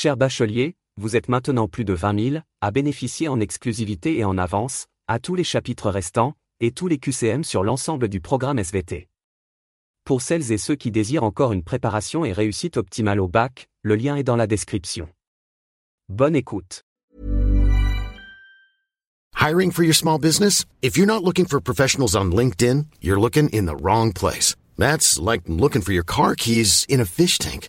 Cher bachelier, vous êtes maintenant plus de 20 000 à bénéficier en exclusivité et en avance, à tous les chapitres restants, et tous les QCM sur l'ensemble du programme SVT. Pour celles et ceux qui désirent encore une préparation et réussite optimale au bac, le lien est dans la description. Bonne écoute. Hiring for your small business? If you're not looking for professionals on LinkedIn, you're looking in the wrong place. That's like looking for your car keys in a fish tank.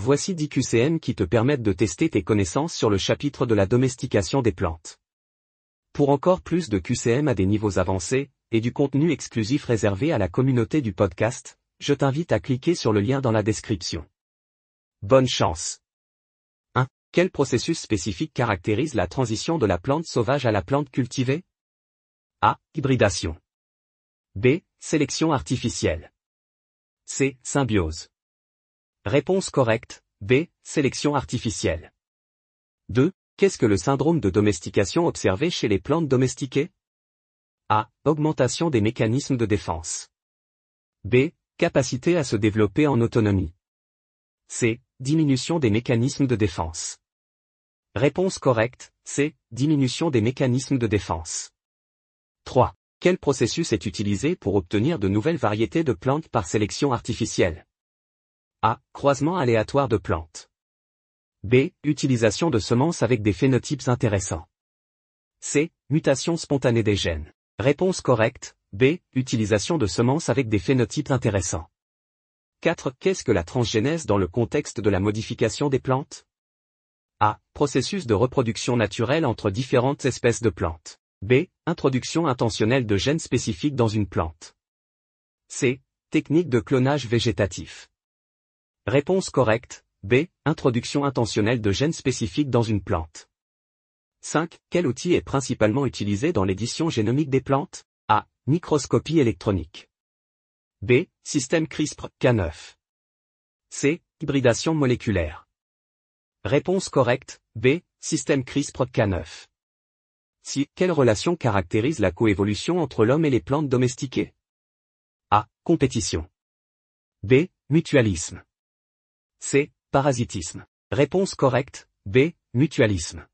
Voici 10 QCM qui te permettent de tester tes connaissances sur le chapitre de la domestication des plantes. Pour encore plus de QCM à des niveaux avancés, et du contenu exclusif réservé à la communauté du podcast, je t'invite à cliquer sur le lien dans la description. Bonne chance 1. Quel processus spécifique caractérise la transition de la plante sauvage à la plante cultivée? A. Hybridation. B. Sélection artificielle. C. Symbiose. Réponse correcte, B. Sélection artificielle. 2. Qu'est-ce que le syndrome de domestication observé chez les plantes domestiquées? A. Augmentation des mécanismes de défense. B. Capacité à se développer en autonomie. C. Diminution des mécanismes de défense. Réponse correcte, C. Diminution des mécanismes de défense. 3. Quel processus est utilisé pour obtenir de nouvelles variétés de plantes par sélection artificielle? A. Croisement aléatoire de plantes. B. Utilisation de semences avec des phénotypes intéressants. C. Mutation spontanée des gènes. Réponse correcte. B. Utilisation de semences avec des phénotypes intéressants. 4. Qu'est-ce que la transgénèse dans le contexte de la modification des plantes? A. Processus de reproduction naturelle entre différentes espèces de plantes. B. Introduction intentionnelle de gènes spécifiques dans une plante. C. Technique de clonage végétatif. Réponse correcte, B. Introduction intentionnelle de gènes spécifiques dans une plante. 5. Quel outil est principalement utilisé dans l'édition génomique des plantes? A. Microscopie électronique. B. Système CRISPR-Cas9. C. Hybridation moléculaire. Réponse correcte, B. Système CRISPR-Cas9. Si, quelle relation caractérise la coévolution entre l'homme et les plantes domestiquées? A. Compétition. B. Mutualisme. C. Parasitisme. Réponse correcte, B. Mutualisme.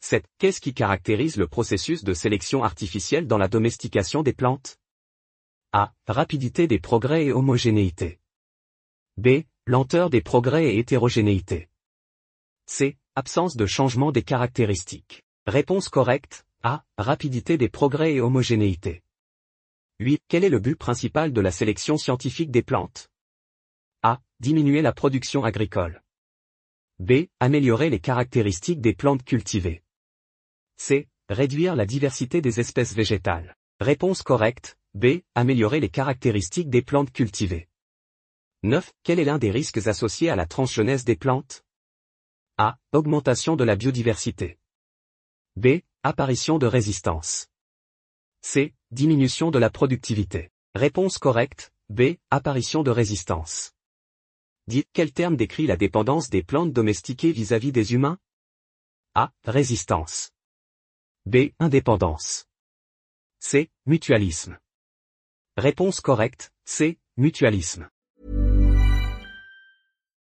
7. Qu'est-ce qui caractérise le processus de sélection artificielle dans la domestication des plantes? A. Rapidité des progrès et homogénéité. B. Lenteur des progrès et hétérogénéité. C. Absence de changement des caractéristiques. Réponse correcte, A. Rapidité des progrès et homogénéité. 8. Quel est le but principal de la sélection scientifique des plantes? Diminuer la production agricole. B. Améliorer les caractéristiques des plantes cultivées. C. Réduire la diversité des espèces végétales. Réponse correcte. B. Améliorer les caractéristiques des plantes cultivées. 9. Quel est l'un des risques associés à la transgenèse des plantes? A. Augmentation de la biodiversité. B. Apparition de résistance. C. Diminution de la productivité. Réponse correcte. B. Apparition de résistance. Dites quel terme décrit la dépendance des plantes domestiquées vis-à-vis des humains? A. Résistance. B. Indépendance. C. Mutualisme. Réponse correcte, C. Mutualisme.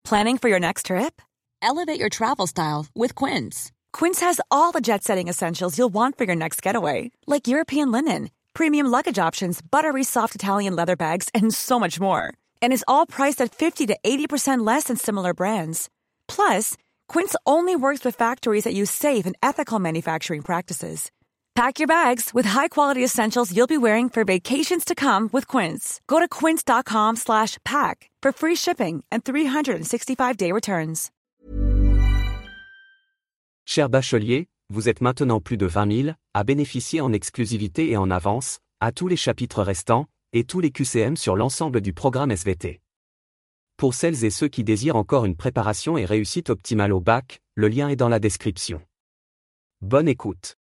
Planning for your next trip? Elevate your travel style with Quince. Quince has all the jet setting essentials you'll want for your next getaway, like European linen, premium luggage options, buttery soft Italian leather bags, and so much more. And is all priced at 50 to 80% less than similar brands. Plus, Quince only works with factories that use safe and ethical manufacturing practices. Pack your bags with high-quality essentials you'll be wearing for vacations to come with Quince. Go to quince.com slash pack for free shipping and 365-day returns. Cher bachelier, vous êtes maintenant plus de 20 000 à bénéficier en exclusivité et en avance, à tous les chapitres restants, et tous les QCM sur l'ensemble du programme SVT. Pour celles et ceux qui désirent encore une préparation et réussite optimale au bac, le lien est dans la description. Bonne écoute.